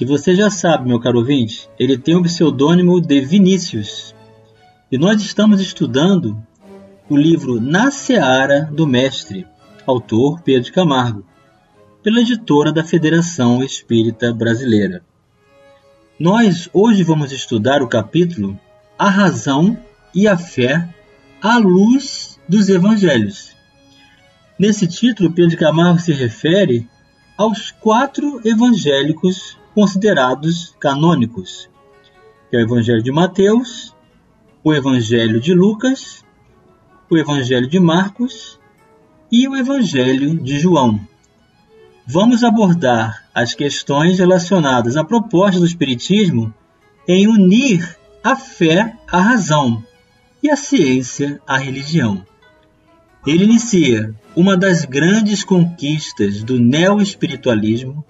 que você já sabe, meu caro ouvinte, ele tem o pseudônimo de Vinícius. E nós estamos estudando o livro Na Seara do Mestre, autor Pedro Camargo, pela editora da Federação Espírita Brasileira. Nós hoje vamos estudar o capítulo A Razão e a Fé à Luz dos Evangelhos. Nesse título, Pedro Camargo se refere aos quatro evangélicos considerados canônicos, que é o Evangelho de Mateus, o Evangelho de Lucas, o Evangelho de Marcos e o Evangelho de João. Vamos abordar as questões relacionadas à proposta do Espiritismo em unir a fé à razão e a ciência à religião. Ele inicia uma das grandes conquistas do neo-espiritualismo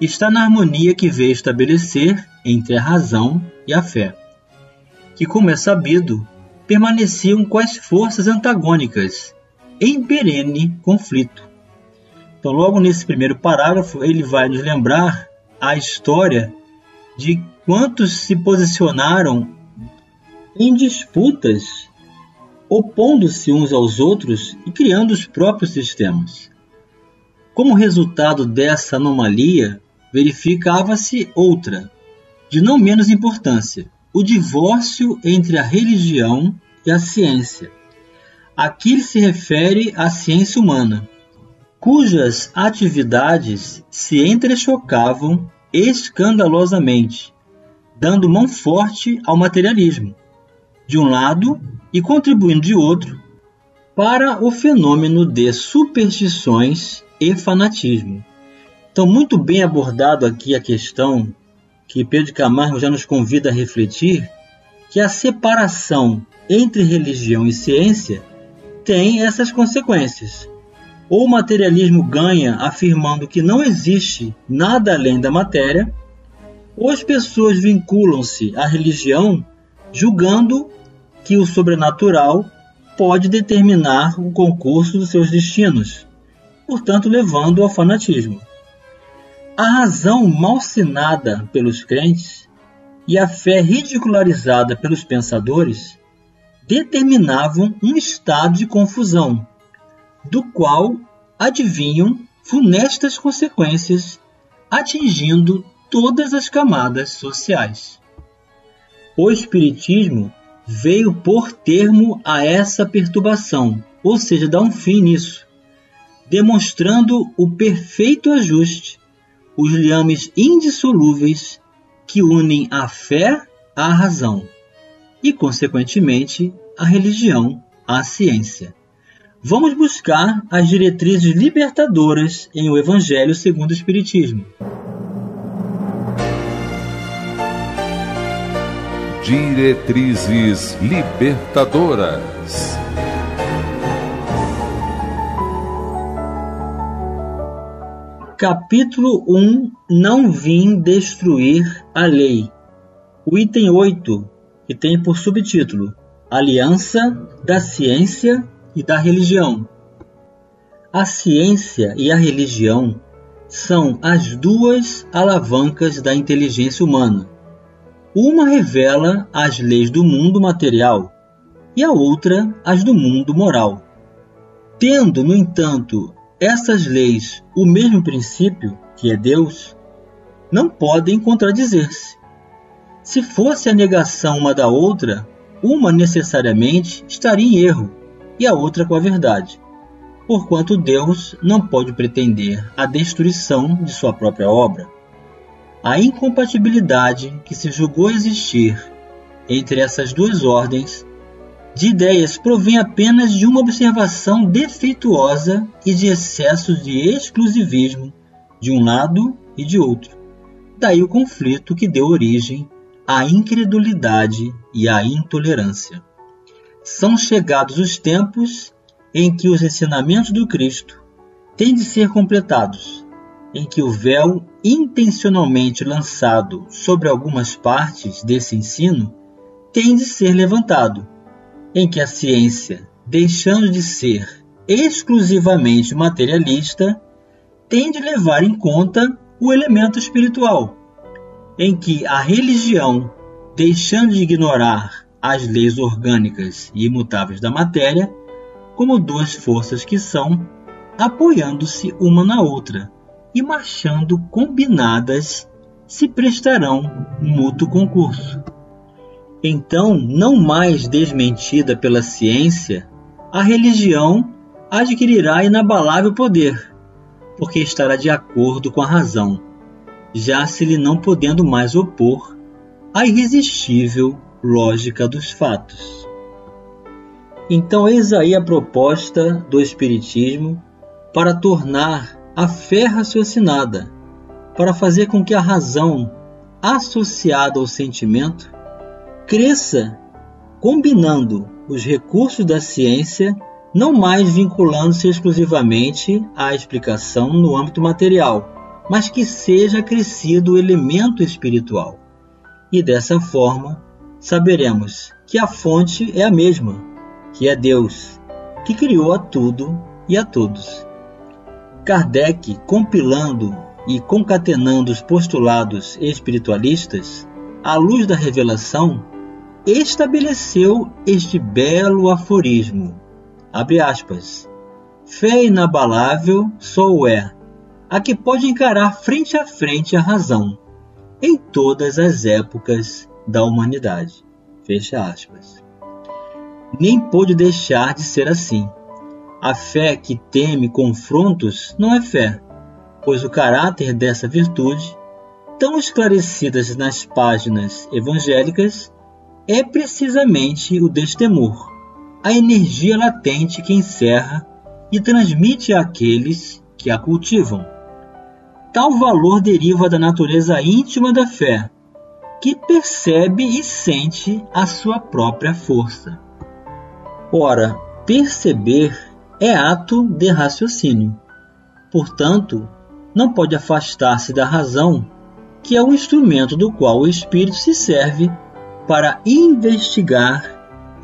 está na harmonia que veio estabelecer entre a razão e a fé, que, como é sabido, permaneciam as forças antagônicas em perene conflito. Então, logo nesse primeiro parágrafo, ele vai nos lembrar a história de quantos se posicionaram em disputas, opondo-se uns aos outros e criando os próprios sistemas. Como resultado dessa anomalia, verificava-se outra, de não menos importância, o divórcio entre a religião e a ciência. Aqui se refere à ciência humana, cujas atividades se entrechocavam escandalosamente, dando mão forte ao materialismo, de um lado, e contribuindo de outro, para o fenômeno de superstições e fanatismo. Então, muito bem abordado aqui a questão que Pedro Camargo já nos convida a refletir, que a separação entre religião e ciência tem essas consequências. Ou o materialismo ganha afirmando que não existe nada além da matéria, ou as pessoas vinculam-se à religião julgando que o sobrenatural pode determinar o concurso dos seus destinos, portanto levando ao fanatismo. A razão malsinada pelos crentes e a fé ridicularizada pelos pensadores determinavam um estado de confusão, do qual adivinham funestas consequências atingindo todas as camadas sociais. O Espiritismo veio por termo a essa perturbação, ou seja, dar um fim nisso, demonstrando o perfeito ajuste os liames indissolúveis que unem a fé à razão e, consequentemente, a religião à ciência. Vamos buscar as diretrizes libertadoras em o Evangelho segundo o Espiritismo. Diretrizes libertadoras. Capítulo 1 Não vim destruir a lei. O item 8, que tem por subtítulo Aliança da Ciência e da Religião. A ciência e a religião são as duas alavancas da inteligência humana. Uma revela as leis do mundo material e a outra as do mundo moral. Tendo, no entanto, essas leis, o mesmo princípio, que é Deus, não podem contradizer-se. Se fosse a negação uma da outra, uma necessariamente estaria em erro e a outra com a verdade, porquanto Deus não pode pretender a destruição de sua própria obra. A incompatibilidade que se julgou existir entre essas duas ordens de ideias provém apenas de uma observação defeituosa e de excessos de exclusivismo de um lado e de outro. Daí o conflito que deu origem a incredulidade e a intolerância. São chegados os tempos em que os ensinamentos do Cristo têm de ser completados, em que o véu intencionalmente lançado sobre algumas partes desse ensino tem de ser levantado, em que a ciência, deixando de ser exclusivamente materialista, tem de levar em conta o elemento espiritual, em que a religião, deixando de ignorar as leis orgânicas e imutáveis da matéria, como duas forças que são, apoiando-se uma na outra e marchando combinadas, se prestarão mútuo concurso. Então, não mais desmentida pela ciência, a religião adquirirá inabalável poder, porque estará de acordo com a razão, já se lhe não podendo mais opor à irresistível lógica dos fatos. Então, eis aí a proposta do Espiritismo para tornar a fé raciocinada, para fazer com que a razão, associada ao sentimento, cresça combinando os recursos da ciência não mais vinculando-se exclusivamente à explicação no âmbito material, mas que seja acrescido o elemento espiritual. E dessa forma, saberemos que a fonte é a mesma, que é Deus, que criou a tudo e a todos. Kardec, compilando e concatenando os postulados espiritualistas, à luz da revelação, estabeleceu este belo aforismo Abre aspas. Fé inabalável só o é, a que pode encarar frente a frente a razão, em todas as épocas da humanidade. Fecha aspas. Nem pôde deixar de ser assim. A fé que teme confrontos não é fé, pois o caráter dessa virtude, tão esclarecidas nas páginas evangélicas, é precisamente o destemor a energia latente que encerra e transmite àqueles que a cultivam. Tal valor deriva da natureza íntima da fé, que percebe e sente a sua própria força. Ora, perceber é ato de raciocínio. Portanto, não pode afastar-se da razão, que é o instrumento do qual o espírito se serve para investigar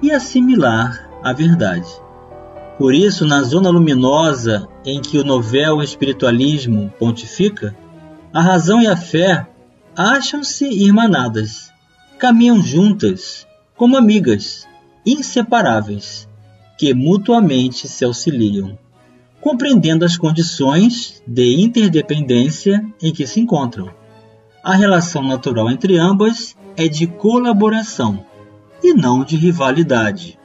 e assimilar a verdade. Por isso, na zona luminosa em que o novel espiritualismo pontifica, a razão e a fé acham-se irmanadas, caminham juntas, como amigas, inseparáveis, que mutuamente se auxiliam, compreendendo as condições de interdependência em que se encontram. A relação natural entre ambas é de colaboração e não de rivalidade.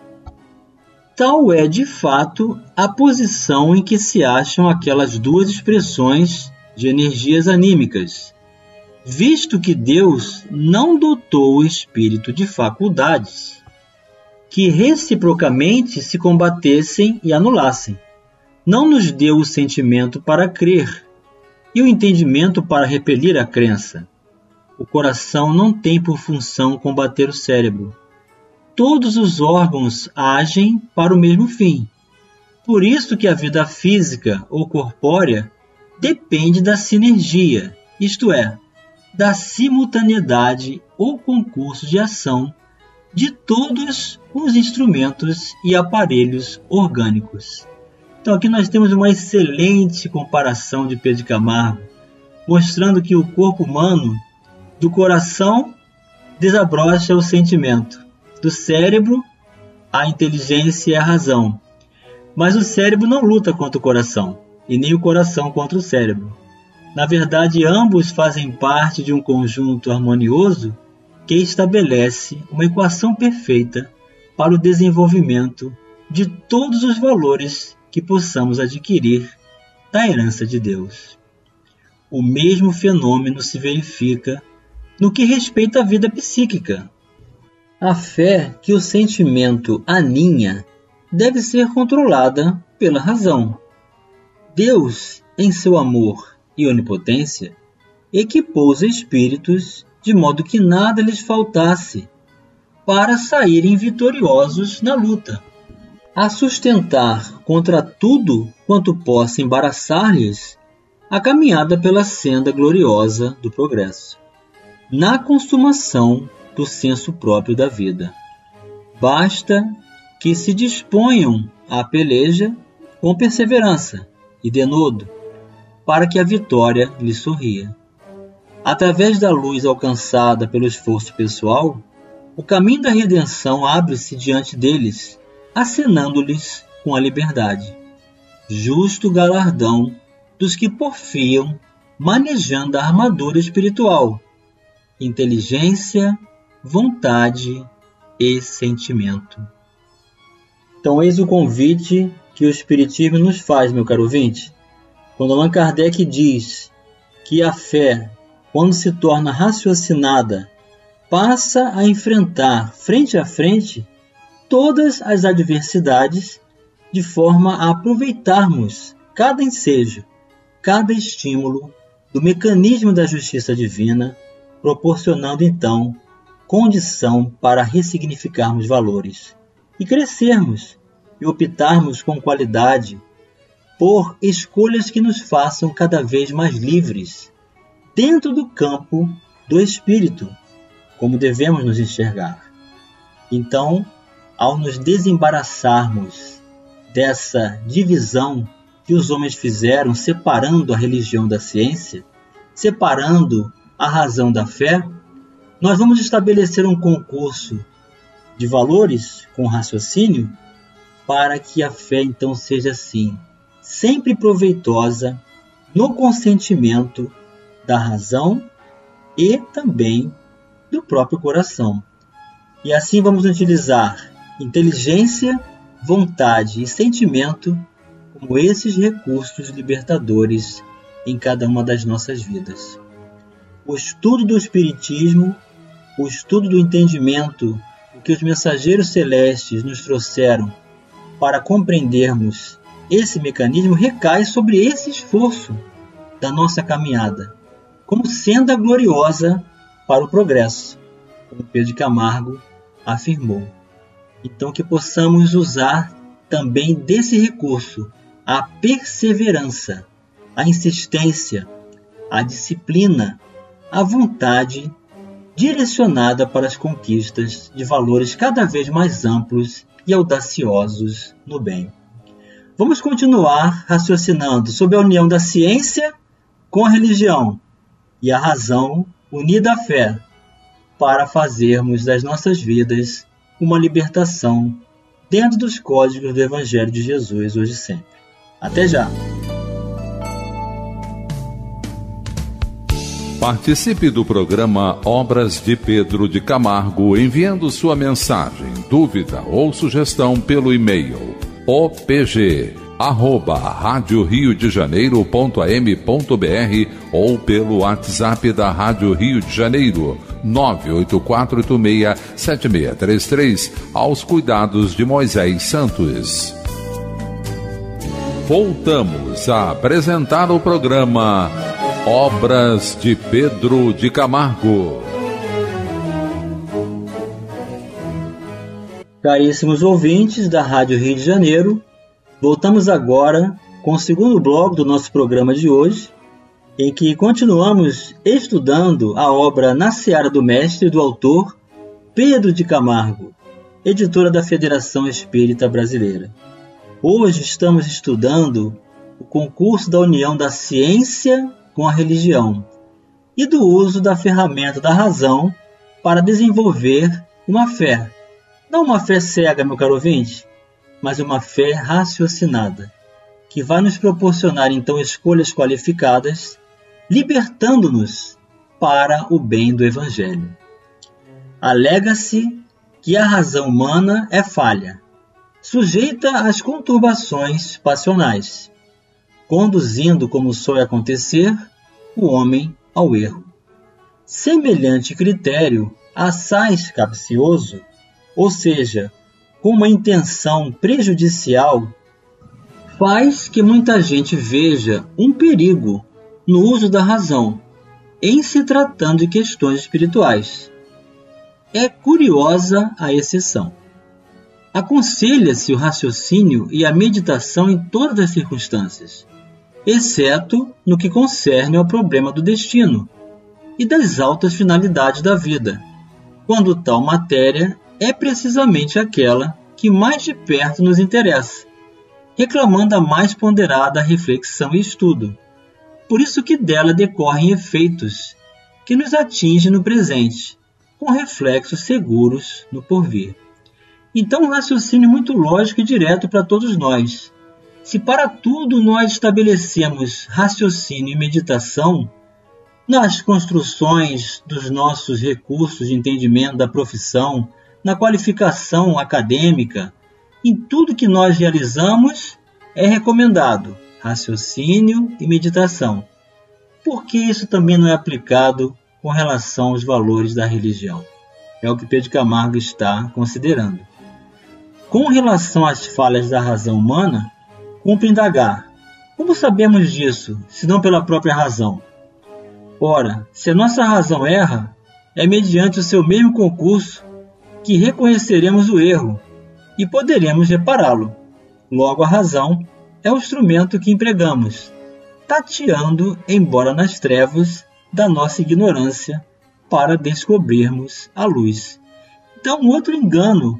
Tal é, de fato, a posição em que se acham aquelas duas expressões de energias anímicas, visto que Deus não dotou o espírito de faculdades que reciprocamente se combatessem e anulassem. Não nos deu o sentimento para crer e o entendimento para repelir a crença. O coração não tem por função combater o cérebro, todos os órgãos agem para o mesmo fim. Por isso que a vida física ou corpórea depende da sinergia, isto é, da simultaneidade ou concurso de ação de todos os instrumentos e aparelhos orgânicos. Então aqui nós temos uma excelente comparação de Pedro Camargo, mostrando que o corpo humano, do coração, desabrocha o sentimento, do cérebro, a inteligência e a razão. Mas o cérebro não luta contra o coração, e nem o coração contra o cérebro. Na verdade, ambos fazem parte de um conjunto harmonioso que estabelece uma equação perfeita para o desenvolvimento de todos os valores que possamos adquirir da herança de Deus. O mesmo fenômeno se verifica no que respeita à vida psíquica, a fé que o sentimento aninha deve ser controlada pela razão. Deus, em seu amor e onipotência, equipou os espíritos de modo que nada lhes faltasse, para saírem vitoriosos na luta, a sustentar contra tudo quanto possa embaraçar-lhes a caminhada pela senda gloriosa do progresso, na consumação do senso próprio da vida. Basta que se disponham à peleja com perseverança e denodo, para que a vitória lhe sorria. Através da luz alcançada pelo esforço pessoal, o caminho da redenção abre-se diante deles, acenando-lhes com a liberdade. Justo galardão dos que porfiam manejando a armadura espiritual, inteligência, vontade e sentimento. Então, eis o convite que o Espiritismo nos faz, meu caro ouvinte. Quando Allan Kardec diz que a fé, quando se torna raciocinada, passa a enfrentar frente a frente todas as adversidades de forma a aproveitarmos cada ensejo, cada estímulo do mecanismo da justiça divina, proporcionando então condição para ressignificarmos valores e crescermos e optarmos com qualidade por escolhas que nos façam cada vez mais livres dentro do campo do espírito, como devemos nos enxergar. Então, ao nos desembaraçarmos dessa divisão que os homens fizeram, separando a religião da ciência, separando a razão da fé, nós vamos estabelecer um concurso de valores com raciocínio para que a fé então seja assim, sempre proveitosa no consentimento da razão e também do próprio coração. E assim vamos utilizar inteligência, vontade e sentimento como esses recursos libertadores em cada uma das nossas vidas. O estudo do Espiritismo o estudo do entendimento que os mensageiros celestes nos trouxeram para compreendermos esse mecanismo recai sobre esse esforço da nossa caminhada, como senda gloriosa para o progresso, como Pedro Camargo afirmou. Então, que possamos usar também desse recurso a perseverança, a insistência, a disciplina, a vontade direcionada para as conquistas de valores cada vez mais amplos e audaciosos no bem. Vamos continuar raciocinando sobre a união da ciência com a religião e a razão unida à fé para fazermos das nossas vidas uma libertação dentro dos códigos do Evangelho de Jesus hoje e sempre. Até já! Participe do programa Obras de Pedro de Camargo enviando sua mensagem, dúvida ou sugestão pelo e-mail opg arroba rádio Rio de Janeiro.am.br ou pelo WhatsApp da Rádio Rio de Janeiro 984867633 aos cuidados de Moisés Santos. Voltamos a apresentar o programa Obras de Pedro de Camargo. Caríssimos ouvintes da Rádio Rio de Janeiro, voltamos agora com o segundo bloco do nosso programa de hoje, em que continuamos estudando a obra Na Seara do Mestre do autor Pedro de Camargo, editora da Federação Espírita Brasileira. Hoje estamos estudando o concurso da União da Ciência com a religião e do uso da ferramenta da razão para desenvolver uma fé. Não uma fé cega, meu caro ouvinte, mas uma fé raciocinada, que vai nos proporcionar então escolhas qualificadas, libertando-nos para o bem do Evangelho. Alega-se que a razão humana é falha, sujeita às conturbações passionais, conduzindo, como soe acontecer, o homem ao erro. Semelhante critério, assaz capcioso, ou seja, com uma intenção prejudicial, faz que muita gente veja um perigo no uso da razão em se tratando de questões espirituais. É curiosa a exceção. Aconselha-se o raciocínio e a meditação em todas as circunstâncias, exceto no que concerne ao problema do destino e das altas finalidades da vida, quando tal matéria é precisamente aquela que mais de perto nos interessa, reclamando a mais ponderada reflexão e estudo. Por isso que dela decorrem efeitos que nos atingem no presente, com reflexos seguros no porvir. Então, um raciocínio muito lógico e direto para todos nós. Se para tudo nós estabelecemos raciocínio e meditação, nas construções dos nossos recursos de entendimento da profissão, na qualificação acadêmica, em tudo que nós realizamos é recomendado raciocínio e meditação. Por que isso também não é aplicado com relação aos valores da religião? É o que Pedro Camargo está considerando. Com relação às falhas da razão humana, cumpre indagar: como sabemos disso, se não pela própria razão? Ora, se a nossa razão erra, é mediante o seu mesmo concurso que reconheceremos o erro e poderemos repará-lo. Logo, a razão é o instrumento que empregamos, tateando, embora nas trevas, da nossa ignorância para descobrirmos a luz. Então, outro engano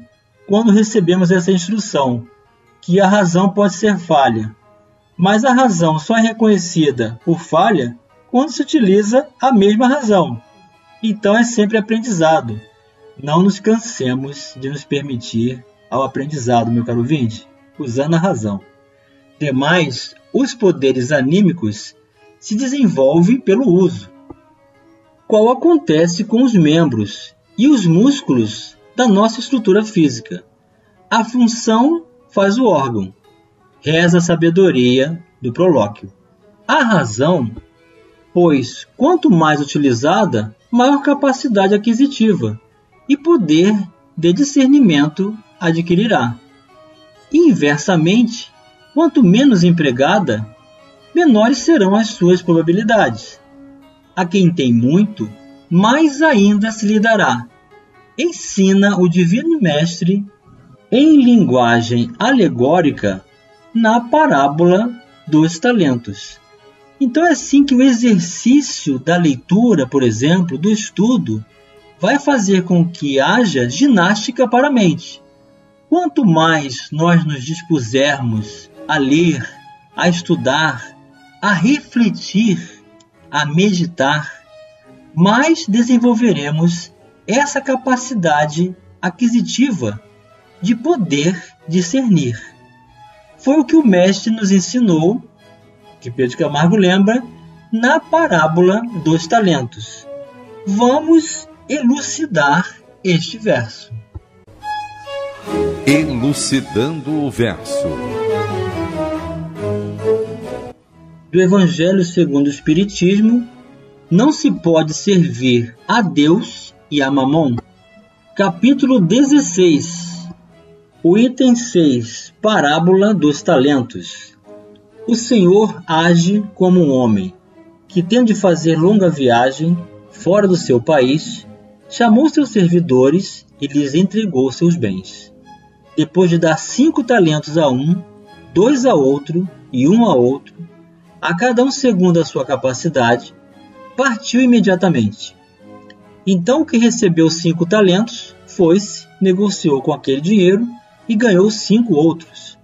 quando recebemos essa instrução, que a razão pode ser falha, mas a razão só é reconhecida por falha quando se utiliza a mesma razão. Então é sempre aprendizado. Não nos cansemos de nos permitir ao aprendizado, meu caro ouvinte, usando a razão. Demais, os poderes anímicos se desenvolvem pelo uso, qual acontece com os membros e os músculos da nossa estrutura física. A função faz o órgão, reza a sabedoria do prolóquio. A razão, pois quanto mais utilizada, maior capacidade aquisitiva e poder de discernimento adquirirá. Inversamente, quanto menos empregada, menores serão as suas probabilidades. A quem tem muito, mais ainda se lhe dará. Ensina o Divino Mestre em linguagem alegórica na parábola dos talentos. Então é assim que o exercício da leitura, por exemplo, do estudo, vai fazer com que haja ginástica para a mente. Quanto mais nós nos dispusermos a ler, a estudar, a refletir, a meditar, mais desenvolveremos essa capacidade aquisitiva de poder discernir. Foi o que o mestre nos ensinou, que Pedro Camargo lembra, na parábola dos talentos. Vamos elucidar este verso. Elucidando o verso. Do Evangelho segundo o Espiritismo, não se pode servir a Deus e a Mamon. Capítulo 16. O item 6. Parábola dos talentos. O Senhor age como um homem que, tendo de fazer longa viagem fora do seu país, chamou seus servidores e lhes entregou seus bens. Depois de dar cinco talentos a um, dois a outro e um a outro, a cada um segundo a sua capacidade, partiu imediatamente. Então o que recebeu cinco talentos foi-se, negociou com aquele dinheiro e ganhou cinco outros.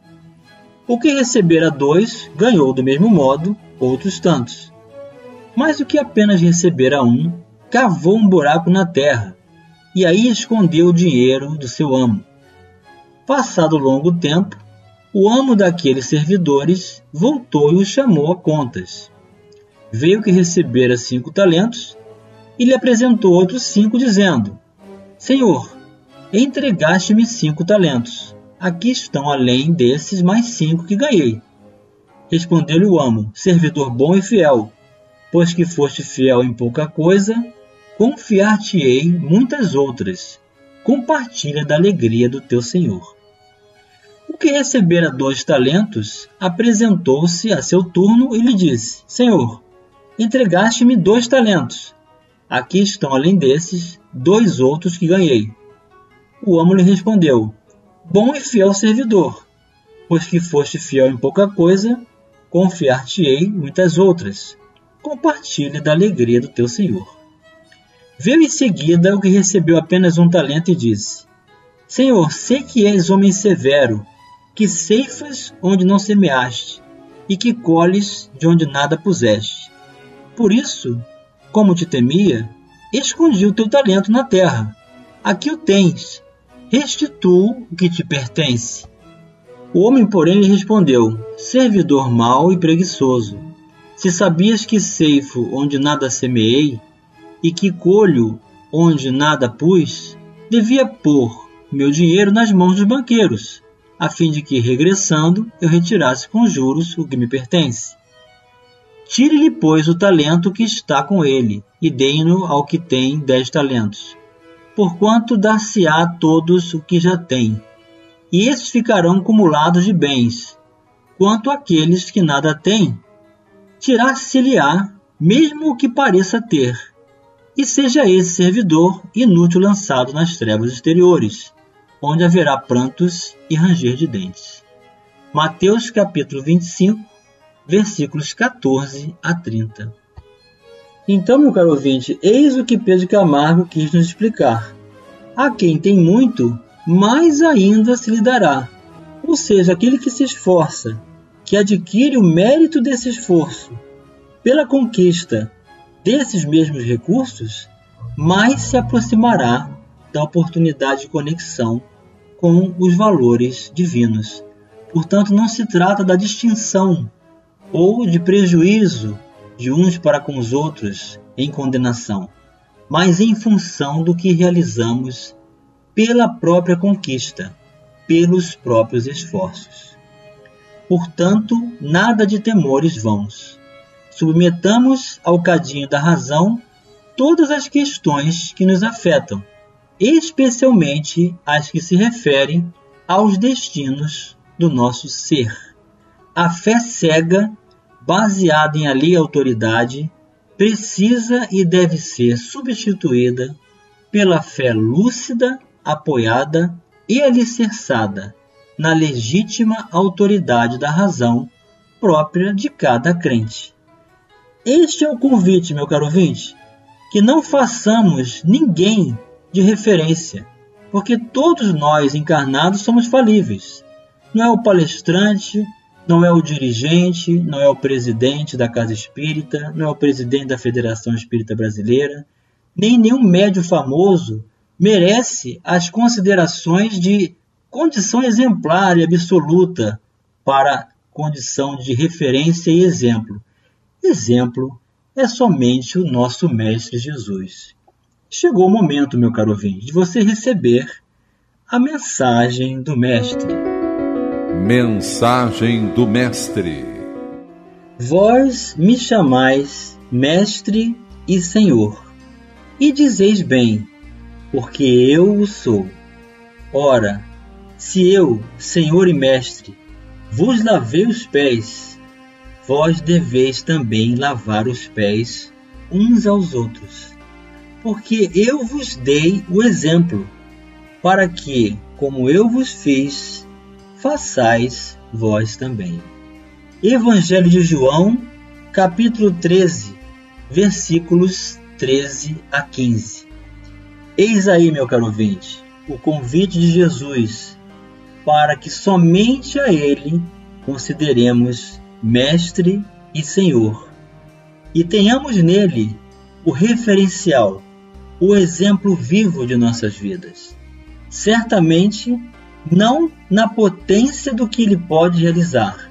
O que recebera dois ganhou do mesmo modo outros tantos. Mas o que apenas recebera um cavou um buraco na terra e aí escondeu o dinheiro do seu amo. Passado longo tempo, o amo daqueles servidores voltou e o chamou a contas. Veio que recebera cinco talentos e lhe apresentou outros cinco, dizendo: Senhor, entregaste-me cinco talentos. Aqui estão além desses mais cinco que ganhei. Respondeu-lhe o amo, servidor bom e fiel, pois que foste fiel em pouca coisa, confiar-te-ei muitas outras. Compartilha da alegria do teu senhor. O que recebera dois talentos apresentou-se a seu turno e lhe disse: Senhor, Entregaste-me dois talentos. Aqui estão, além desses, dois outros que ganhei. O amo lhe respondeu: Bom e fiel servidor, pois que foste fiel em pouca coisa, confiar-te-ei muitas outras. Compartilhe da alegria do teu senhor. Veio em seguida o que recebeu apenas um talento e disse: Senhor, sei que és homem severo, que ceifas onde não semeaste, e que colhes de onde nada puseste. Por isso, como te temia, escondi o teu talento na terra. Aqui o tens, restituo o que te pertence. O homem, porém, lhe respondeu: Servidor mau e preguiçoso, se sabias que ceifo onde nada semeei, e que colho onde nada pus, devia pôr meu dinheiro nas mãos dos banqueiros, a fim de que, regressando, eu retirasse com juros o que me pertence. Tire-lhe, pois, o talento que está com ele, e dê-no ao que tem dez talentos. Porquanto dar-se-á a todos o que já tem, e esses ficarão acumulados de bens. Quanto àqueles que nada têm, tirar-se-lhe-á, mesmo o que pareça ter, e seja esse servidor inútil lançado nas trevas exteriores, onde haverá prantos e ranger de dentes. Mateus capítulo 25, versículos 14 a 30. Então, meu caro ouvinte, eis o que Pedro Camargo quis nos explicar. A quem tem muito, mais ainda se lhe dará. Ou seja, aquele que se esforça, que adquire o mérito desse esforço pela conquista desses mesmos recursos, mais se aproximará da oportunidade de conexão com os valores divinos. Portanto, não se trata da distinção ou de prejuízo de uns para com os outros em condenação, mas em função do que realizamos pela própria conquista, pelos próprios esforços. Portanto, nada de temores vãos. Submetamos ao cadinho da razão todas as questões que nos afetam, especialmente as que se referem aos destinos do nosso ser. A fé cega, baseada em alheia autoridade, precisa e deve ser substituída pela fé lúcida, apoiada e alicerçada na legítima autoridade da razão própria de cada crente. Este é o convite, meu caro ouvinte, que não façamos ninguém de referência, porque todos nós encarnados somos falíveis. Não é o palestrante, não é o dirigente, não é o presidente da Casa Espírita, não é o presidente da Federação Espírita Brasileira, nem nenhum médio famoso merece as considerações de condição exemplar e absoluta para condição de referência e exemplo exemplo é somente o nosso Mestre Jesus. Chegou o momento, meu caro ouvinte, de você receber a mensagem do Mestre. Mensagem do Mestre. Vós me chamais Mestre e Senhor, e dizeis bem, porque eu o sou. Ora, se eu, Senhor e Mestre, vos lavei os pés, vós deveis também lavar os pés uns aos outros, porque eu vos dei o exemplo, para que, como eu vos fiz, façais vós também. Evangelho de João, capítulo 13, versículos 13 a 15. Eis aí, meu caro ouvinte, o convite de Jesus para que somente a Ele consideremos Mestre e Senhor, e tenhamos nele o referencial, o exemplo vivo de nossas vidas. Certamente não na potência do que ele pode realizar,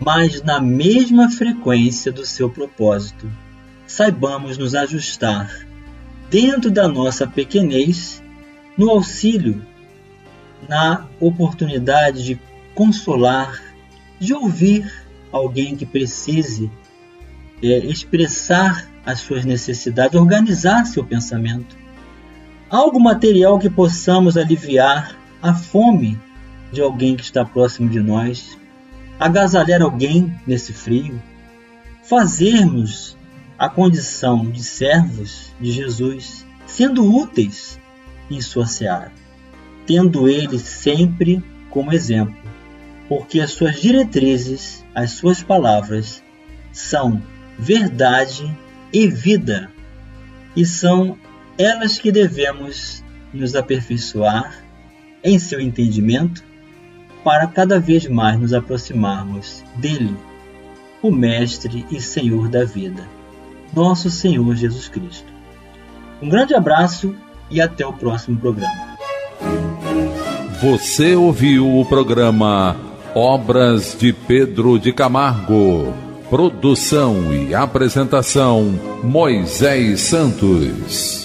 mas na mesma frequência do seu propósito. Saibamos nos ajustar dentro da nossa pequenez, no auxílio, na oportunidade de consolar, de ouvir alguém que precise é, expressar as suas necessidades, organizar seu pensamento. Algo material que possamos aliviar a fome de alguém que está próximo de nós, agasalhar alguém nesse frio, fazermos a condição de servos de Jesus, sendo úteis em sua seara, tendo ele sempre como exemplo, porque as suas diretrizes, as suas palavras, são verdade e vida, e são elas que devemos nos aperfeiçoar em seu entendimento para cada vez mais nos aproximarmos dele, o Mestre e Senhor da vida, nosso Senhor Jesus Cristo. Um grande abraço e até o próximo programa. Você ouviu o programa Obras de Pedro de Camargo. Produção e apresentação Moisés Santos.